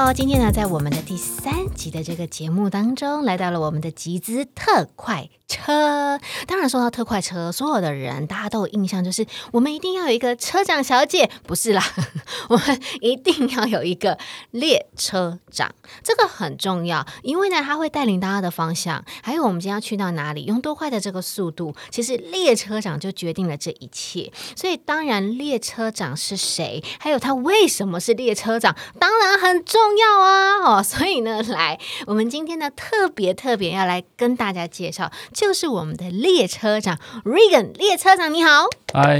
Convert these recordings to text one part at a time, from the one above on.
好今天呢，在我们的第三集的这个节目当中，来到了我们的集资特快车。当然，说到特快车，所有的人大家都有印象，就是我们一定要有一个车长小姐，不是啦，我们一定要有一个列车长，这个很重要，因为呢，他会带领大家的方向，还有我们今天要去到哪里，用多快的这个速度，其实列车长就决定了这一切。所以，当然，列车长是谁，还有他为什么是列车长，当然很重要啊！哦，所以呢，来，我们今天呢特别特别要来跟大家介绍，就是我们的列车长 Regan 列车长，你好。嗨，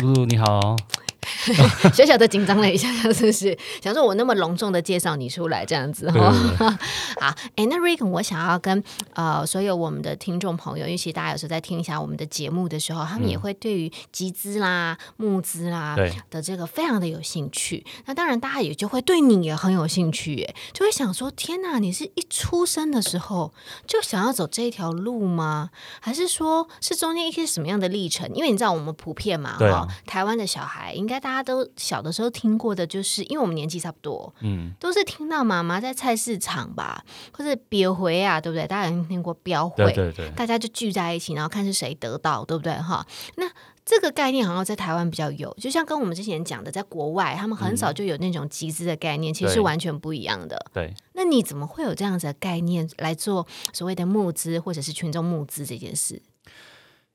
露露你好。小小的紧张了一下，是不是？想说我那么隆重的介绍你出来，这样子哈。好，哎，那 Rick，我想要跟呃所有我们的听众朋友，尤其大家有时候在听一下我们的节目的时候，他们也会对于集资啦、募资啦的这个非常的有兴趣。那当然，大家也就会对你也很有兴趣，耶，就会想说：天哪，你是一出生的时候就想要走这条路吗？还是说是中间一些什么样的历程？因为你知道我们普遍嘛，哈，台湾的小孩应该。大家都小的时候听过的，就是因为我们年纪差不多，嗯，都是听到妈妈在菜市场吧，或者标回啊，对不对？大家有听过标会？对对对，大家就聚在一起，然后看是谁得到，对不对？哈，那这个概念好像在台湾比较有，就像跟我们之前讲的，在国外他们很少就有那种集资的概念，其实是完全不一样的。对，那你怎么会有这样子的概念来做所谓的募资或者是群众募资这件事？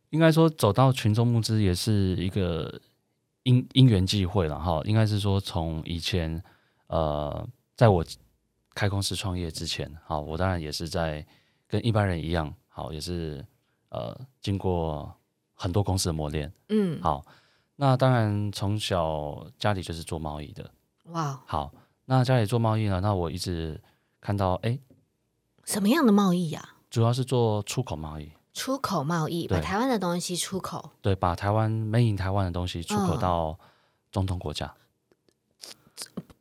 应该说，走到群众募资也是一个。因因缘际会了哈，应该是说从以前，呃，在我开公司创业之前，好，我当然也是在跟一般人一样，好，也是呃经过很多公司的磨练，嗯，好，那当然从小家里就是做贸易的，哇，好，那家里做贸易呢，那我一直看到，哎，什么样的贸易呀？主要是做出口贸易。出口贸易，把台湾的东西出口，对，把台湾 made in 台湾的东西出口到中东国家。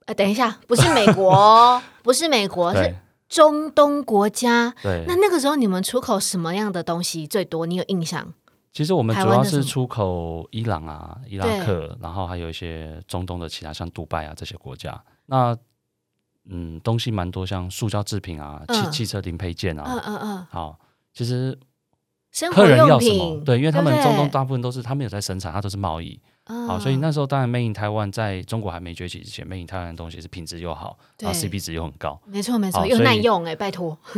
呃，等一下，不是美国，不是美国，是中东国家。对，那那个时候你们出口什么样的东西最多？你有印象？其实我们主要是出口伊朗啊、伊拉克，然后还有一些中东的其他像杜拜啊这些国家。那嗯，东西蛮多，像塑胶制品啊、汽汽车零配件啊。嗯嗯嗯。好，其实。客人要什么？对，因为他们中东大部分都是他们有在生产，它都是贸易。好，所以那时候当然，Made in 台湾在中国还没崛起之前，Made in 台湾的东西是品质又好，然后 CP 值又很高。没错，没错，又耐用哎，拜托。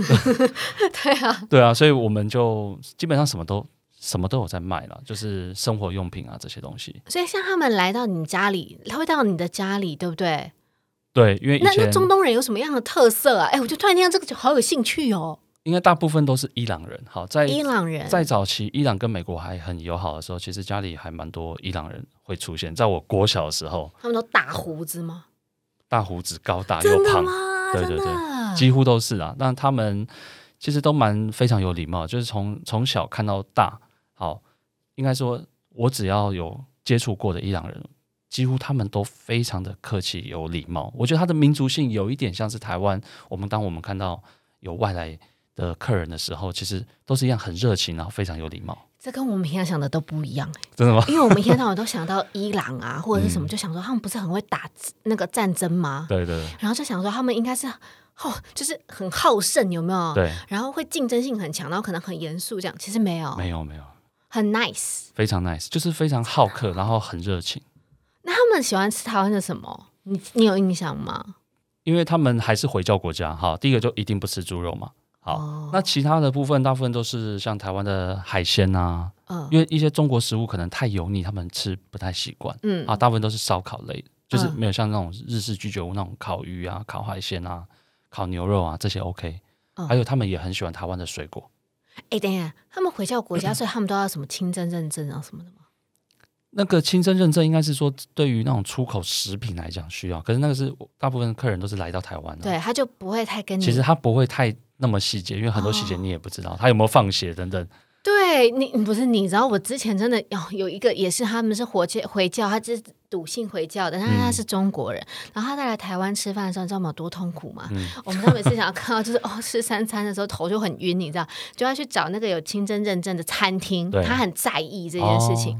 对啊，对啊，所以我们就基本上什么都什么都有在卖了，就是生活用品啊这些东西。所以像他们来到你家里，他会到你的家里，对不对？对，因为那那中东人有什么样的特色啊？哎，我就突然听到这个就好有兴趣哦。应该大部分都是伊朗人。好，在伊朗人在早期，伊朗跟美国还很友好的时候，其实家里还蛮多伊朗人会出现。在我国小的时候，他们都大胡子吗？大胡子，高大又胖，对对对，几乎都是啊。但他们其实都蛮非常有礼貌，就是从从小看到大。好，应该说，我只要有接触过的伊朗人，几乎他们都非常的客气有礼貌。我觉得他的民族性有一点像是台湾。我们当我们看到有外来。的客人的时候，其实都是一样很热情，然后非常有礼貌。这跟我们平常想的都不一样，真的吗？因为我们一天到晚都想到伊朗啊，或者是什么，就想说他们不是很会打那个战争吗？对对。然后就想说他们应该是哦，就是很好胜，有没有？对。然后会竞争性很强，然后可能很严肃，这样其实没有，没有没有，很 nice，非常 nice，就是非常好客，然后很热情。那他们喜欢吃台湾的什么？你你有印象吗？因为他们还是回教国家，哈，第一个就一定不吃猪肉嘛。好，那其他的部分大部分都是像台湾的海鲜啊，嗯，因为一些中国食物可能太油腻，他们吃不太习惯，嗯啊，大部分都是烧烤类，就是没有像那种日式居酒屋那种烤鱼啊、烤海鲜啊、烤牛肉啊这些 OK，还有他们也很喜欢台湾的水果。哎，等一下，他们回教国家，所以他们都要什么清真认证啊什么的吗？那个清真认证应该是说对于那种出口食品来讲需要，可是那个是大部分客人都是来到台湾的，对，他就不会太跟你，其实他不会太。那么细节，因为很多细节你也不知道，他有没有放血等等。对你不是你知道，我之前真的有有一个也是，他们是回教回教，他是笃信回教的，但是他是中国人，然后他来台湾吃饭的时候，你知道吗？多痛苦吗？我们每次想要看到就是哦吃三餐的时候头就很晕，你知道，就要去找那个有清真认证的餐厅，他很在意这件事情。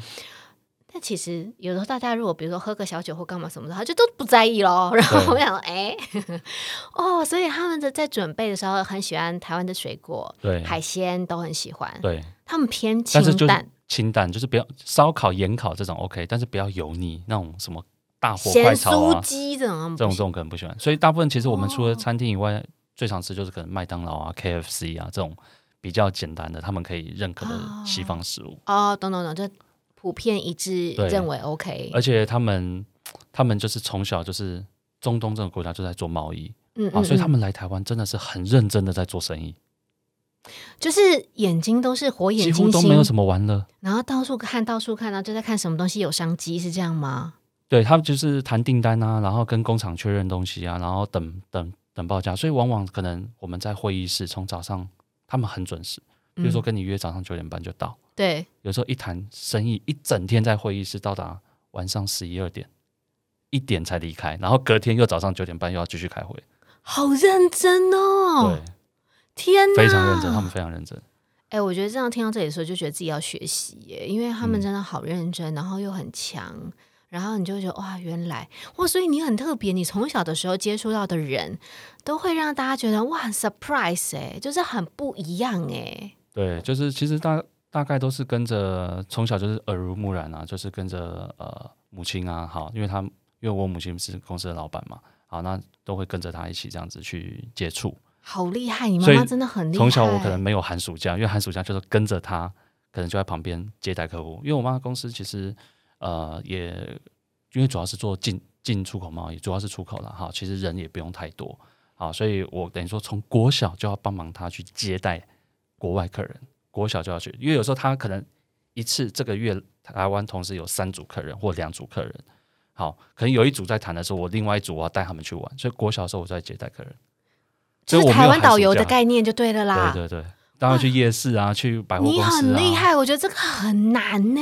但其实有时候大家如果比如说喝个小酒或干嘛什么的，他就都不在意咯。然后我想，哎，哦，所以他们的在准备的时候很喜欢台湾的水果，对，海鲜都很喜欢。对，他们偏清淡，清淡，就是不要烧烤、盐烤这种 OK，但是不要油腻那种什么大火咸快炒酥啊，鸡这种这种这种可能不喜欢。所以大部分其实我们除了哦餐厅以外，最常吃就是可能麦当劳啊、KFC 啊这种比较简单的，他们可以认可的西方食物。哦，懂懂懂，就普遍一致对。认为 OK。而且他们他们就是从小就是中东这个国家就在做贸易啊，嗯嗯，所以他嗯们来台湾真的是很认真的在做生意，就是眼睛都是火眼几金睛，乎都没有什么玩乐。然后到处看到处看，然后就在看什么东西有商机，是这样吗？对他们就是谈订单啊，然后跟工厂确认东西啊，然后等等等报价，所以往往可能我们在会议室从早上他们很准时，比如说嗯。跟你约早上九点半就到，对，有时候一谈生意一整天在会议室到达晚上十一二点，一点才离开，然后隔天又早上九点半又要继续开会，好认真哦！对，天哪，非常认真，他们非常认真。哎、我觉得这样听到这里的时候，就觉得自己要学习耶，因为他们嗯真的好认真，然后又很强，然后你就会觉得哇，原来哇，所以你很特别，你从小的时候接触到的人，都会让大家觉得哇很，surprise 哎，就是很不一样哎。对，就是其实大大概都是跟着从小就是耳濡目染啊，就是跟着呃母亲啊，好，因为他因为我母亲是公司的老板嘛，好，那都会跟着他一起这样子去接触。好厉害！你妈妈真的很厉害。从小我可能没有寒暑假，因为寒暑假就是跟着他，可能就在旁边接待客户。因为我妈公司其实呃也因为主要是做进进出口贸易，主要是出口了哈，其实人也不用太多啊，所以我等于说从国小就要帮忙他去接待国外客人，国小就要去，因为有时候他可能一次这个月台湾同时有三组客人或两组客人。好，可能有一组在谈的时候，我另外一组我要带他们去玩，所以国小的时候我就在接待客人。就是台所以我没有湾导游的概念就对了啦。对对对，当然去夜市啊，去百货公你司啊，很厉害，我觉得这个很难呢，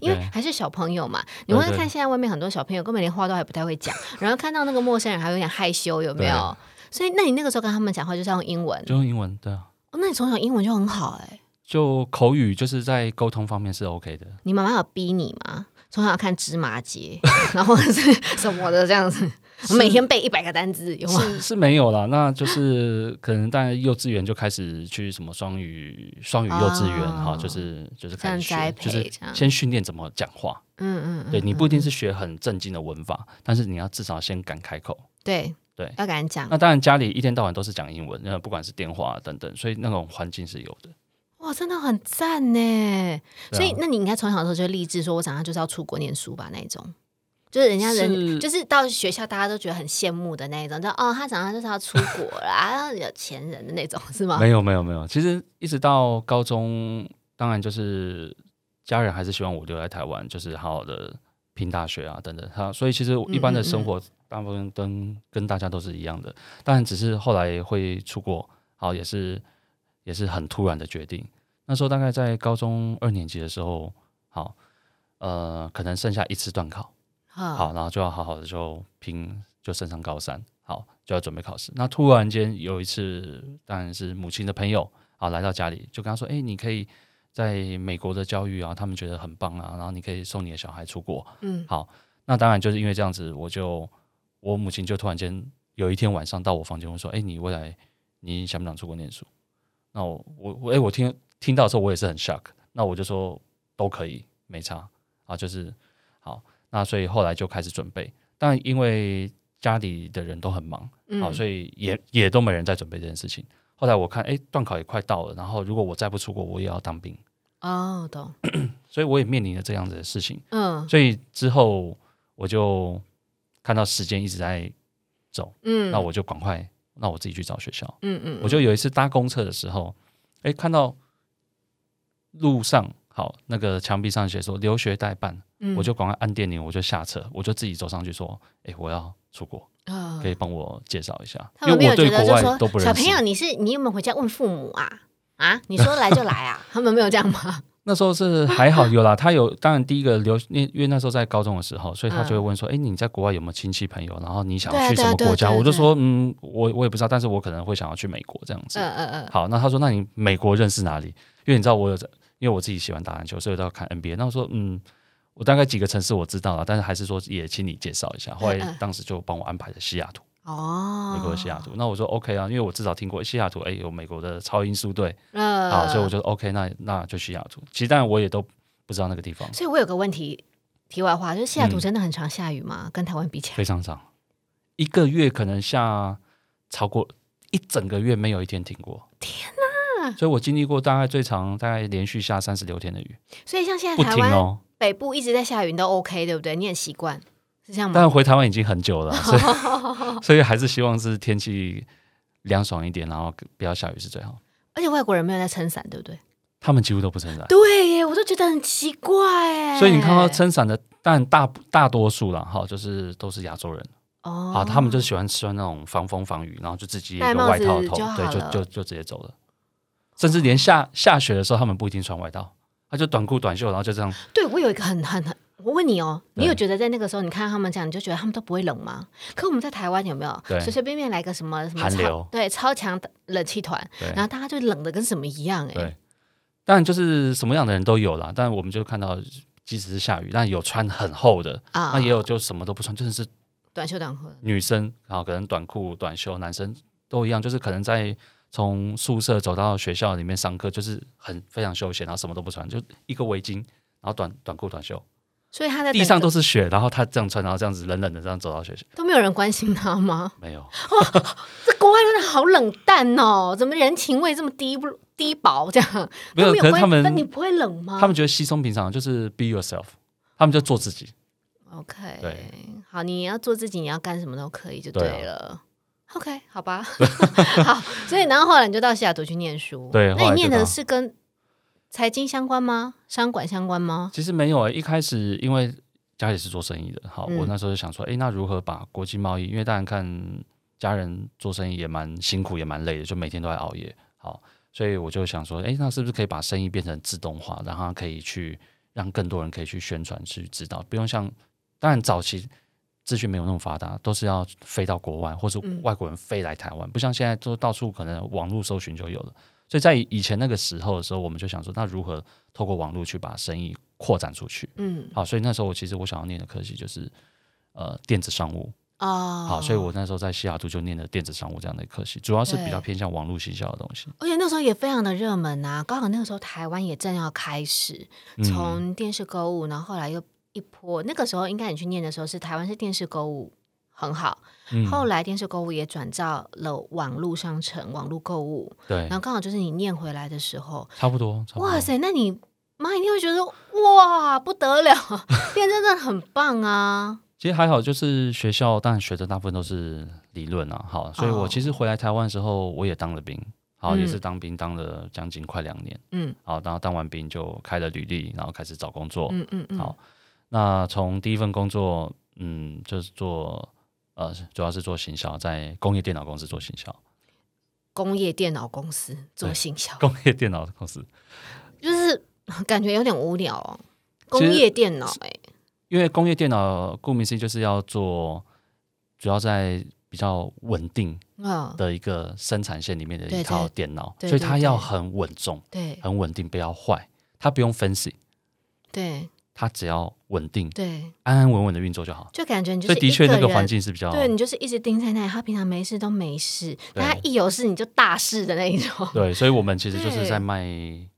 因为对还是小朋友嘛。你会看现在外面很多小朋友根本连话都还不太会讲，然后看到那个陌生人还有点害羞，有没有？所以，那你那个时候跟他们讲话就是要用英文，就用英文，对啊，哦，那你从小英文就很好哎。就口语就是在沟通方面是 OK 的。你妈妈有逼你吗？从小看芝麻街，然后是什么的这样子，我每天背一百个单词，有吗？是是没有啦，那就是可能在幼稚园就开始去什么双语双语幼稚园哈、哦就是就是开始学，就是这样先训练怎么讲话。嗯嗯，嗯对你不一定是学很正经的文法，但是你要至少先敢开口。对对要敢讲那当然家里一天到晚都是讲英文，那不管是电话、等等，所以那种环境是有的。哇，真的很赞呢。啊所以，那你应该从小的时候就立志说，我长大就是要出国念书吧？那一种，就是人家人是就是到学校大家都觉得很羡慕的那一种，就哦，他长大就是要出国啦，有钱人的那种，是吗？没有没有没有，其实一直到高中，当然就是家人还是希望我留在台湾，就是好好的拼大学啊等等。他所以其实一般的生活大部分跟跟大家都是一样的，当然只是后来会出国，好也是也是很突然的决定。那时候大概在高中二年级的时候，好呃可能剩下一次段考，好，好，然后就要好好的就拼，就升上高三，好就要准备考试。那突然间有一次，当然是母亲的朋友啊来到家里，就跟他说：“哎、你可以在美国的教育啊，他们觉得很棒啊，然后你可以送你的小孩出国。嗯，好，那当然就是因为这样子，我就我母亲就突然间有一天晚上到我房间问说：“哎、你未来你想不想出国念书？”那我我我哎、我听听到的时候我也是很 shock，那我就说都可以，没差啊，就是好。那所以后来就开始准备，但因为家里的人都很忙，好，嗯，所以也也都没人在准备这件事情。后来我看，哎、段考也快到了，然后如果我再不出国，我也要当兵，哦，懂，所以我也面临了这样子的事情。嗯所以之后我就看到时间一直在走，嗯，那我就赶快，那我自己去找学校。嗯嗯，我就有一次搭公厕的时候，哎、看到路上好那个墙壁上写说留学代办，嗯我就赶快按电铃，我就下车，我就自己走上去说，哎、我要出国，啊可以帮我介绍一下，他们没有因为我对觉得就说国外都不认识。小朋友，你是你有没有回家问父母啊？啊，你说来就来啊？他们没有这样吗？那时候是 还好有啦，他有当然第一个留，因为因为那时候在高中的时候，所以他就会问说，哎、你在国外有没有亲戚朋友？然后你想去什么国家？我就说，嗯，我我也不知道，但是我可能会想要去美国这样子。嗯嗯嗯，好，那他说，那你美国认识哪里？因为你知道我有在，因为我自己喜欢打篮球，所以我都要看 NBA。那我说，嗯，我大概几个城市我知道了，但是还是说也请你介绍一下。后来当时就帮我安排了西雅图，哦，美国的西雅图。那我说 OK 啊，因为我至少听过西雅图，哎，有美国的超音速队，呃，好，所以我就 OK，那那就西雅图。其实当然我也都不知道那个地方，所以我有个问题，题外话，就是西雅图嗯真的很常下雨吗？跟台湾比起来？非常常，一个月可能下超过一整个月没有一天停过。天哪！所以我经历过大概最长大概连续下三十六天的雨，所以像现在台湾停哦。北部一直在下雨，你都 OK 对不对？你很习惯，是这样吗？但回台湾已经很久了，所以 所以还是希望是天气凉爽一点，然后不要下雨是最好。而且外国人没有在撑伞，对不对？他们几乎都不撑伞，对耶，我都觉得很奇怪哎。所以你看到撑伞的，但大大多数了，哈，就是都是亚洲人哦啊，他们就喜欢穿那种防风防雨，然后就自己一个外套头，对，就就就直接走了。甚至连下下雪的时候，他们不一定穿外套，他就短裤短袖，然后就这样。对我有一个很很很，我问你哦，你有觉得在那个时候，你看他们这样，你就觉得他们都不会冷吗？可我们在台湾有没有对随随便便来个什么什么超寒流对超强的冷气团，然后大家就冷的跟什么一样哎。对，当然就是什么样的人都有啦，但我们就看到，即使是下雨，但有穿很厚的，啊那也有就什么都不穿，真的是短袖短裤。女生，然后可能短裤、短袖，男生都一样，就是可能在从宿舍走到学校里面上课，就是很非常休闲，然后什么都不穿，就一个围巾，然后短短裤、短袖，所以他在地上都是雪，然后他这样穿，然后这样子冷冷的这样走到学校，都没有人关心他吗？没有，这国外真的好冷淡哦，怎么人情味这么低不低薄这样？没有可是他们那你不会冷吗？他们觉得稀松平常，就是 be yourself，他们就做自己，OK，对好，你要做自己，你要干什么都可以就对了。OK，好吧，好，所以然后后来你就到西雅图去念书，对那你念的是跟财经相关吗？商管相关吗？其实没有啊、一开始因为家里是做生意的，好，嗯我那时候就想说，诶，那如何把国际贸易？因为当然看家人做生意也蛮辛苦，也蛮累的，就每天都在熬夜，好，所以我就想说，诶，那是不是可以把生意变成自动化，然后它可以去让更多人可以去宣传、去知道，不用像当然早期。资讯没有那么发达，都是要飞到国外，或是嗯外国人飞来台湾，不像现在都到处可能网络搜寻就有了。所以在以前那个时候的时候，我们就想说，那如何透过网络去把生意扩展出去？嗯，好，所以那时候我其实我想要念的科系就是呃电子商务。哦，好，所以我那时候在西雅图就念了电子商务这样的科系，主要是比较偏向网络行销的东西。而且那时候也非常的热门啊，刚好那个时候台湾也正要开始嗯从电视购物，然后后来又一波，那个时候应该你去念的时候是台湾是电视购物很好，嗯后来电视购物也转到了网络商城、网络购物，对然，后刚好就是你念回来的时候，差不多，差不多。哇塞，那你妈一定会觉得哇不得了，变真的很棒啊！其实还好，就是学校当然学的大部分都是理论啊。好，所以我哦其实回来台湾的时候，我也当了兵，好，嗯也是当兵当了将近快两年。嗯好，然后当完兵就开了履历，然后开始找工作。嗯嗯嗯，好那从第一份工作，嗯，就是做呃，主要是做行销，在工业电脑公司做行销。工业电脑公司做行销，工业电脑公司，就是感觉有点无聊哦。工业电脑、哎，因为工业电脑顾名思义就是要做，主要在比较稳定嗯，的一个生产线里面的一套电脑，对所以它要很稳重、对很稳定，不要坏。它不用 fancy，对它只要稳定、对，安安稳稳的运作就好。就感觉你就所以的是一人确那个环境是比较对你就是一直盯在那里，他平常没事都没事，但他一有事你就大事的那一种。对，所以我们其实就是在卖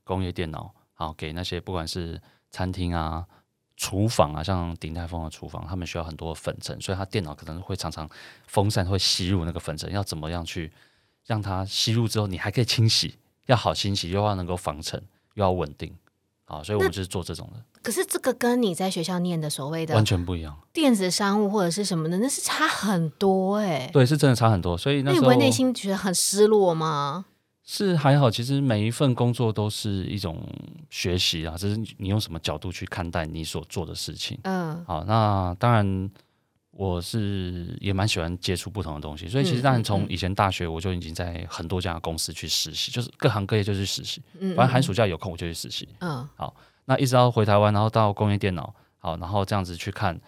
工业电脑，好给那些不管是餐厅啊、厨房啊，像鼎泰丰的厨房，他们需要很多粉尘，所以它电脑可能会常常风扇会吸入那个粉尘，要怎么样去让它吸入之后，你还可以清洗，要好清洗，又要能够防尘，又要稳定。好，所以我们就是做这种的，可是这个跟你在学校念的所谓的完全不一样。电子商务或者是什么的，那是差很多哎、对，是真的差很多。所以那时候你不会内心觉得很失落吗？是还好，其实每一份工作都是一种学习啊，就是你用什么角度去看待你所做的事情。嗯好，那当然我是也蛮喜欢接触不同的东西，所以其嗯实当然从以前大学我就已经在很多家公司去实习，就是各行各业就去实习，嗯，反正寒暑假有空我就去实习。嗯好那一直到回台湾，然后到工业电脑，好，然后这样子去看。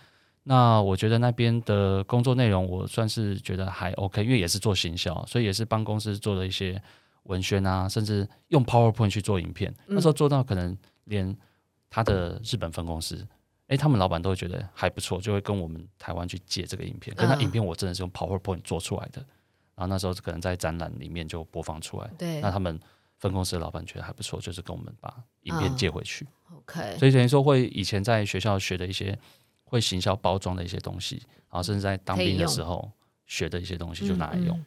那我觉得那边的工作内容，我算是觉得还 OK，因为也是做行销，所以也是帮公司做了一些文宣啊，甚至用 PowerPoint 去做影片。那时候做到可能连他的日本分公司哎，他们老板都会觉得还不错，就会跟我们台湾去借这个影片。可是影片我真的是用 PowerPoint 做出来的，然后那时候可能在展览里面就播放出来。对那他们分公司的老板觉得还不错，就是跟我们把影片嗯借回去。，OK，所以等于说会以前在学校学的一些会行销包装的一些东西，然后甚至在当兵的时候学的一些东西就拿来用，嗯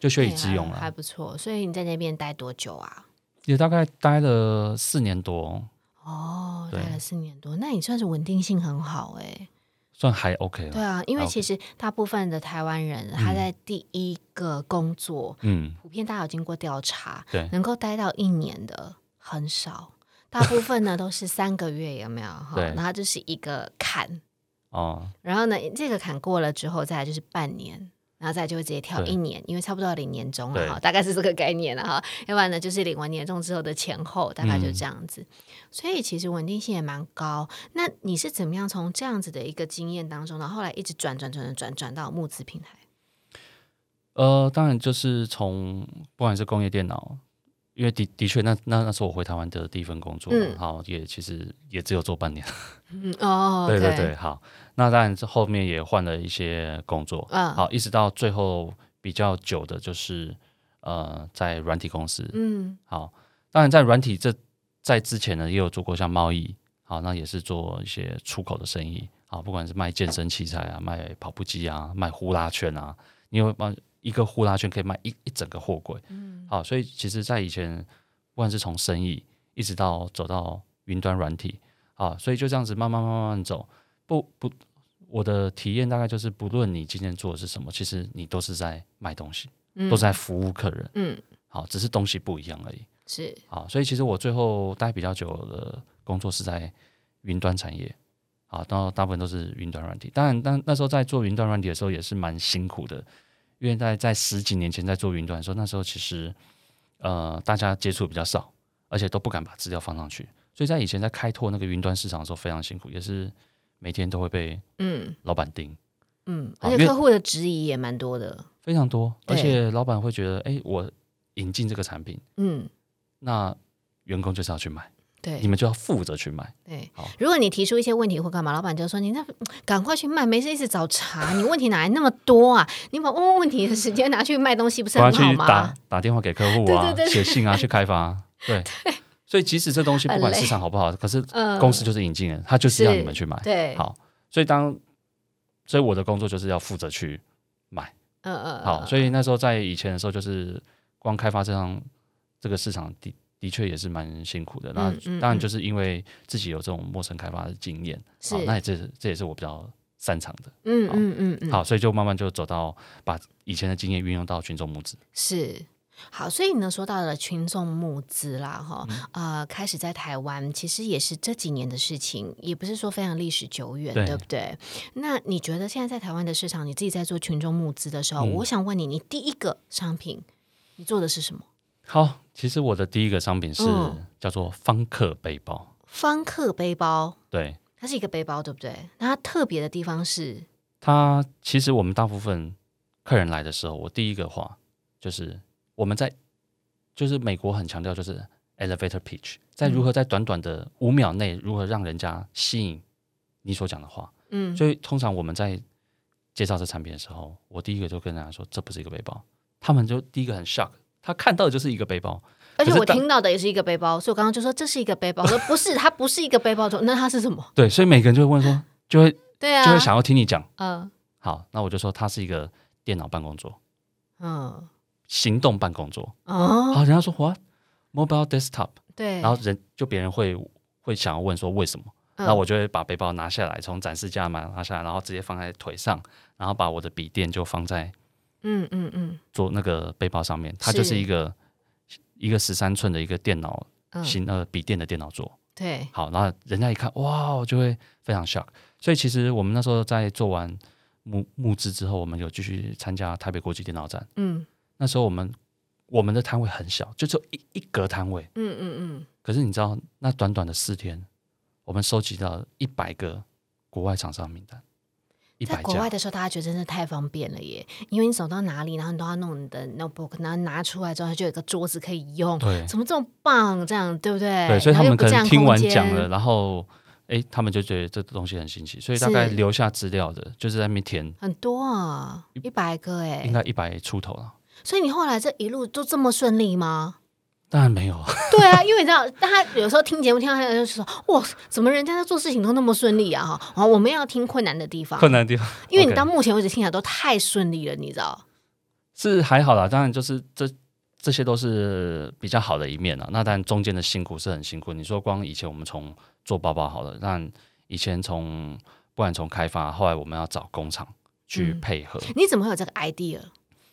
就学以致用了。还不错。所以你在那边待多久啊？也大概待了四年多，哦，待了四年多，那你算是稳定性很好哎、算还 OK 了。对啊，因为其实大部分的台湾人，他在第一个工作，嗯，普遍大家有经过调查，对能够待到一年的很少，大部分呢都是三个月，有没有？哈，然后就是一个坎，哦，然后呢，这个坎过了之后，再来就是半年。然后再就会直接跳一年，因为差不多要领年终了对哈，大概是这个概念了哈。要不然呢，就是领完年终之后的前后，大概就嗯这样子。所以其实稳定性也蛮高。那你是怎么样从这样子的一个经验当中，然后后来一直转转转转转转到募资平台？呃，当然就是从不管是工业电脑，因为的的确那那那是我回台湾的第一份工作，嗯好也其实也只有做半年，嗯哦，对对对，好，那当然这后面也换了一些工作，嗯。好，一直到最后比较久的就是呃在软体公司，嗯。好，当然在软体这在之前呢也有做过像贸易，好，那也是做一些出口的生意，好，不管是卖健身器材啊，卖跑步机啊，卖呼啦圈啊，你有帮一个呼啦圈可以卖一一整个货柜，嗯。好，所以其实，在以前不管是从生意一直到走到云端软体，啊，所以就这样子慢慢慢慢走，不不，我的体验大概就是，不论你今天做的是什么，其实你都是在卖东西，嗯。都是在服务客人，嗯。好，只是东西不一样而已。是。好，所以其实我最后待比较久的工作是在云端产业，好，到大部分都是云端软体。当然，当那时候在做云端软体的时候也是蛮辛苦的，因为在在十几年前在做云端的时候，那时候其实呃大家接触比较少，而且都不敢把资料放上去，所以在以前在开拓那个云端市场的时候非常辛苦，也是每天都会被嗯老板盯。嗯，而且客户的质疑也蛮多的。非常多，而且老板会觉得，哎，我引进这个产品，嗯，那员工就是要去买，你对们就要负责去卖。对好。如果你提出一些问题或干嘛，老板就说你那赶快去卖，没事一直找茬，你问题哪来那么多啊？你把问问问题的时间拿去卖东西，不是很好打吗？打打电话给客户啊，对对对写信啊，去开发，对。所以即使这东西不管市场好不好，可是嗯公司就是引进人，他就是要你们去买。对，好，所以当所以我的工作就是要负责去买。嗯嗯，好，所以那时候在以前的时候，就是光开发这张这个市场的的确也是蛮辛苦的。那当然就是因为自己有这种陌生开发的经验，好，那也这这也是我比较擅长的。嗯嗯嗯嗯，好，所以就慢慢就走到把以前的经验运用到群众募资。是。好，所以呢，说到了群众募资啦，哈，嗯呃，开始在台湾，其实也是这几年的事情，也不是说非常历史久远，对对不对？那你觉得现在在台湾的市场，你自己在做群众募资的时候，嗯我想问你，你第一个商品你做的是什么？好，其实我的第一个商品是嗯。叫做方克背包，方克背包，对。它是一个背包，对不对？那它特别的地方是，它其实我们大部分客人来的时候，我第一个话就是我们在就是美国很强调就是 elevator pitch，在如何在短短的五秒内如何让人家吸引你所讲的话，嗯，所以通常我们在介绍这产品的时候，我第一个就跟大家说这不是一个背包，他们就第一个很 shock，他看到的就是一个背包，而且我听到的也是一个背包，所以我刚刚就说这是一个背包，我说不是，它不是一个背包，说那它是什么？对，所以每个人就会问说，就会对啊，就会想要听你讲。嗯。好，那我就说它是一个电脑办公桌，嗯。行动办公桌。哦，好，人家说 what? Mobile desktop，对，然后人就别人会会想要问说为什么，嗯。那我就会把背包拿下来，从展示架嘛拿下来，然后直接放在腿上，然后把我的笔电就放在嗯嗯嗯做那个背包上面，它就是是一个一个十三寸的一个电脑嗯，型呃笔电的电脑桌。对，好，然后人家一看哇，就会非常 shock。所以其实我们那时候在做完募募资之后，我们有继续参加台北国际电脑展。嗯那时候我们我们的摊位很小，就只有一一格摊位。嗯嗯嗯，可是你知道，那短短的四天，我们收集到一百个国外厂商名单，一百。在国外的时候，大家觉得真的太方便了耶，因为你走到哪里，然后你都要弄你的 notebook，然后拿出来之后，它就有一个桌子可以用，对怎么这么棒？这样对不对？对，所以他们可能听完讲了，，然后哎，他们就觉得这东西很新奇，所以大概留下资料的，就是在那边填，很多啊，一百个哎、应该一百出头了。所以你后来这一路都这么顺利吗？当然没有，对啊，因为你知道，大家有时候听节目听到他就说，哇，怎么人家在做事情都那么顺利啊？哈，然后我们要听困难的地方，困难的地方，因为你到目前为止听起来都太顺利了，你知道？是还好啦，当然就是这这些都是比较好的一面啊。那当然中间的辛苦是很辛苦。你说光以前我们从做包包好了，但以前从不管从开发，后来我们要找工厂去嗯配合，你怎么会有这个 idea？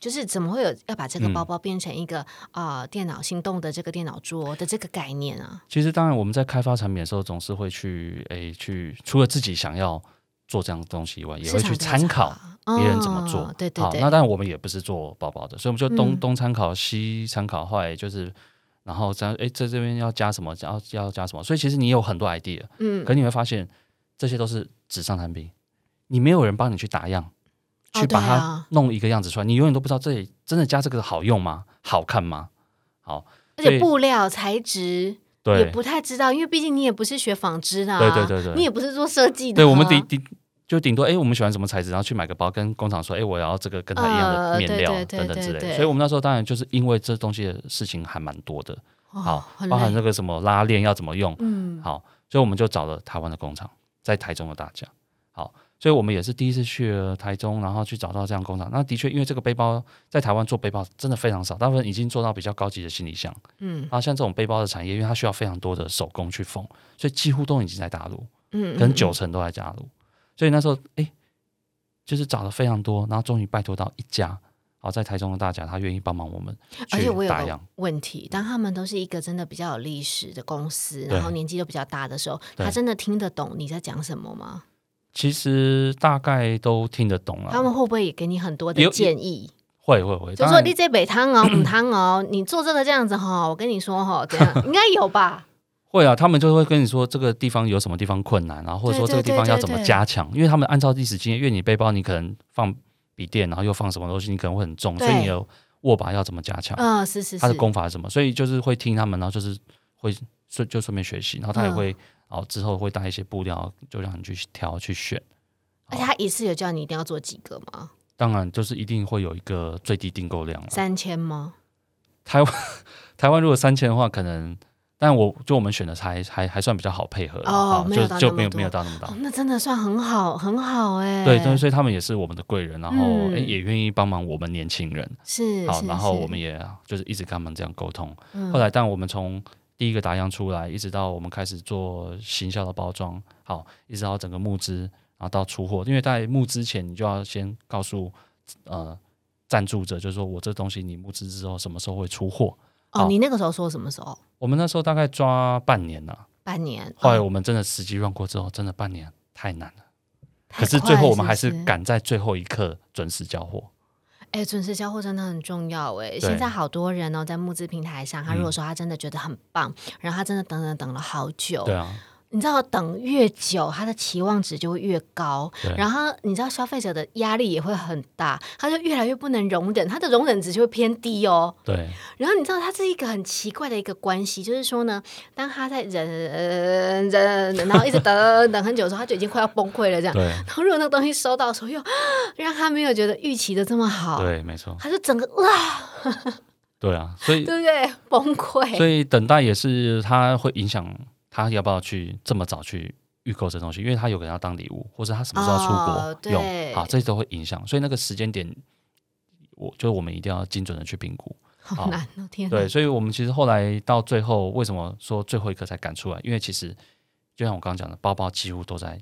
就是怎么会有要把这个嗯包包变成一个啊、呃电脑心动的这个电脑桌的这个概念啊？其实当然我们在开发产品的时候，总是会去诶去除了自己想要做这样的东西以外，也会去参考别人怎么做。哦对对好，那当然我们也不是做包包的，所以我们就东、嗯东参考西参考，后来就是。然后在诶，在这边要加什么，要要加什么，所以其实你有很多 idea，嗯可你会发现这些都是纸上谈兵，你没有人帮你去打样，哦去把它弄一个样子出来，你永远都不知道这里真的加这个好用吗？好看吗？好，而且布料材质也不太知道，因为毕竟你也不是学纺织的、啊，对对对对你也不是做设计的、啊，对，我们顶顶就顶多哎，我们喜欢什么材质，然后去买个包，跟工厂说，哎，我要这个跟它一样的呃面料、等等之类的。所以我们那时候当然就是因为这东西的事情还蛮多的，哦好，包含那个什么拉链要怎么用，嗯，好，所以我们就找了台湾的工厂，在台中的大家，好，所以我们也是第一次去了台中，然后去找到这样工厂。那的确，因为这个背包在台湾做背包真的非常少，大部分已经做到比较高级的行李箱。嗯然后像这种背包的产业，因为它需要非常多的手工去缝，所以几乎都已经在大陆，嗯，可能嗯九成都在大陆。所以那时候，哎，就是找了非常多，然后终于拜托到一家，然后在台中的大家，他愿意帮忙我们而且我有个。问题，当他们都是一个真的比较有历史的公司，然后年纪都比较大的时候，他真的听得懂你在讲什么吗？其实大概都听得懂了，他们会不会也给你很多的建议？会会会，就说你这北汤哦，母汤哦，你做这个这样子哈，我跟你说哈，这样应该有吧？会啊，他们就会跟你说这个地方有什么地方困难，然后或者说对这个地方要怎么对。对对加强，因为他们按照历史经验，因为你背包你可能放笔电，然后又放什么东西，你可能会很重，所以你的握把要怎么加强，嗯，是是是，他的，功法是什么，所以就是会听他们，然后就是会顺就顺便学习，然后他也嗯。会，然后之后会带一些布料，就让你去挑去选。而且他一次有叫你一定要做几个吗？当然，就是一定会有一个最低订购量了。三千吗？台湾 台湾如果三千的话，可能，但我就我们选的还还还算比较好配合啦哦就就没有没有多到那么大哦。，那真的算很好，很好哎。对对，所以他们也是我们的贵人，然后、也愿意帮忙我们年轻人。好，是好然后我们也就是一直跟他们这样沟通。嗯后来，但我们从第一个打样出来，一直到我们开始做行销的包装，好，一直到整个募资，然后到出货。因为在募资前，你就要先告诉呃赞助者，就是说我这东西你募资之后什么时候会出货。哦，你那个时候说什么时候？我们那时候大概抓半年了、半年。后来哦我们真的实际 run 过之后，真的半年太难了。可是最后我们还是赶在最后一刻准时交货。哎，准时交货真的很重要哎。对现在好多人哦，在募资平台上，他如果嗯说他真的觉得很棒，然后他真的等等等了好久，对啊，你知道等越久，他的期望值就会越高，然后你知道消费者的压力也会很大，他就越来越不能容忍，他的容忍值就会偏低哦。对然后你知道，它是一个很奇怪的一个关系，就是说呢，当他在忍忍，然后一直等等很久的时候，他就已经快要崩溃了，这样。对然后如果那个东西收到的时候又让他没有觉得预期的这么好，对，没错，他就整个哇，对啊，所以对不对？崩溃。所以等待也是它会影响他要不要去这么早去预购这东西，因为他有可能要当礼物，或者他什么时候要出哦国用，对好，这些都会影响。所以那个时间点，我就是我们一定要精准的去评估。好难哦，天哪！对，所以我们其实后来到最后，为什么说最后一刻才赶出来？因为其实就像我刚刚讲的，包包几乎都在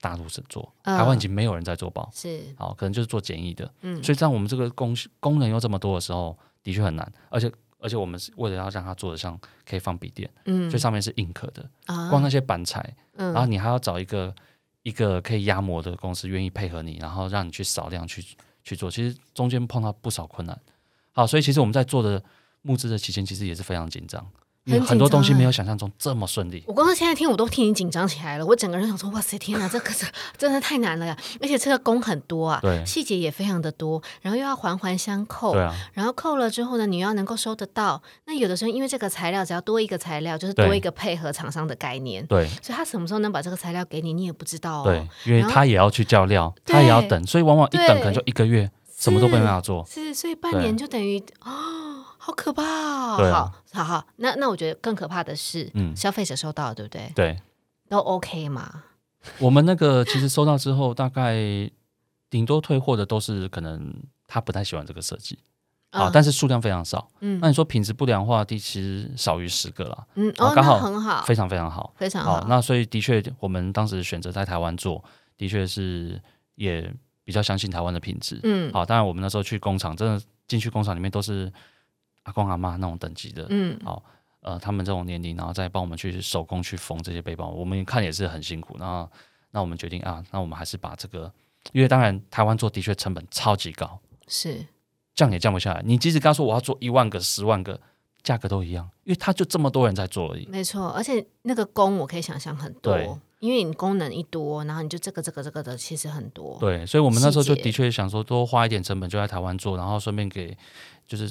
大陆是做，嗯台湾已经没有人在做包，是，好，可能就是做简易的。嗯，所以在我们这个工工人又这么多的时候，的确很难，而且而且我们是为了要让它做的像可以放笔电，嗯所以上面是硬壳的，啊光那些板材，嗯然后你还要找一个一个可以压模的公司愿意配合你，然后让你去少量去去做，其实中间碰到不少困难。好，所以其实我们在做的募资的期间，其实也是非常紧张，因因为很很多东西没有想象中这么顺利。我光是现在听我都替你紧张起来了，我整个人想说，哇塞，天哪，这可是 真的太难了呀！而且这个工很多啊，对细节也非常的多，然后又要环环相扣，对啊，然后扣了之后呢，你要能够收得到。那有的时候因为这个材料只要多一个材料，就是多一个配合厂商的概念，对所以他什么时候能把这个材料给你，你也不知道哦。对，因为他也要去叫料，他也要等，所以往往一等可能就一个月，什么都没办法做。是，所以半年就等于哦，好可怕哦。对啊好，好好，那那我觉得更可怕的是，嗯消费者收到了，对不对？对，都 OK 嘛？我们那个其实收到之后，大概顶多退货的都是可能他不太喜欢这个设计啊，嗯但是数量非常少。嗯那你说品质不良化的其实少于十个啦，嗯，哦，刚好很好，非常非常好。非常好。，好那所以的确，我们当时选择在台湾做，的确是也比较相信台湾的品质。嗯好，当然我们那时候去工厂，真的进去工厂里面都是阿公阿妈那种等级的，嗯好，呃，他们这种年龄，然后再帮我们去手工去缝这些背包，我们看也是很辛苦。然后，那我们决定啊，那我们还是把这个，因为当然台湾做的确成本超级高，是降也降不下来。你即使跟他说我要做一万个、十万个，价格都一样，因为他就这么多人在做而已。没错，而且那个工我可以想象很多，因为你功能一多，然后你就这个这个这个的，其实很多。对，所以我们那时候就的确想说多花一点成本就在台湾做，然后顺便给就是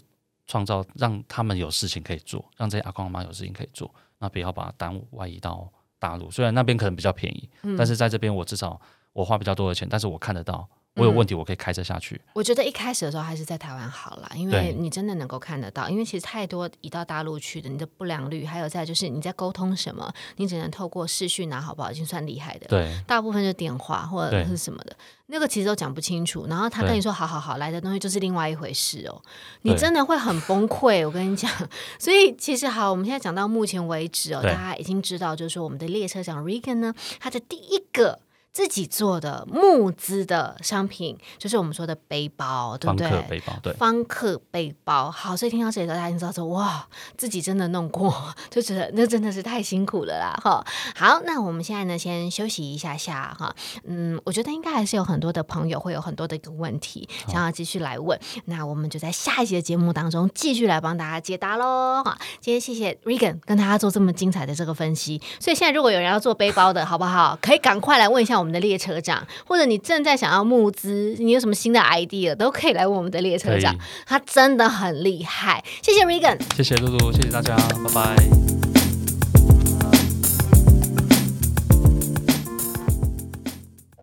创造让他们有事情可以做，让这些阿公阿妈有事情可以做，那不要把耽误外移到大陆。虽然那边可能比较便宜，嗯但是在这边我至少我花比较多的钱，但是我看得到我有问题，我可以开车下去。我觉得一开始的时候还是在台湾好啦，因为你真的能够看得到，因为其实太多移到大陆去的，你的不良率，还有再就是你在沟通什么，你只能透过视讯拿好不好，已经算厉害的。对大部分就电话或者是什么的，那个其实都讲不清楚。然后他跟你说好好好来的东西就是另外一回事哦，你真的会很崩溃。我跟你讲，所以其实好，我们现在讲到目前为止哦，对大家已经知道，就是说我们的列车长 Regan 呢，他的第一个。自己做的募资的商品，就是我们说的背包，对不对？客背包，对方克背包，好，所以听到这里，大家知道说，哇，自己真的弄过，就觉得那真的是太辛苦了啦，哈。好，那我们现在呢，先休息一下下哈。嗯，我觉得应该还是有很多的朋友会有很多的一个问题想要继续来问，那我们就在下一集的节目当中继续来帮大家解答喽。哈，今天谢谢 Regan 跟大家做这么精彩的这个分析，所以现在如果有人要做背包的，好不好？可以赶快来问一下我们的列车长，或者你正在想要募资，你有什么新的 idea，都可以来问我们的列车长。他真的很厉害。谢谢 Regan。谢谢露露，谢谢大家，拜拜。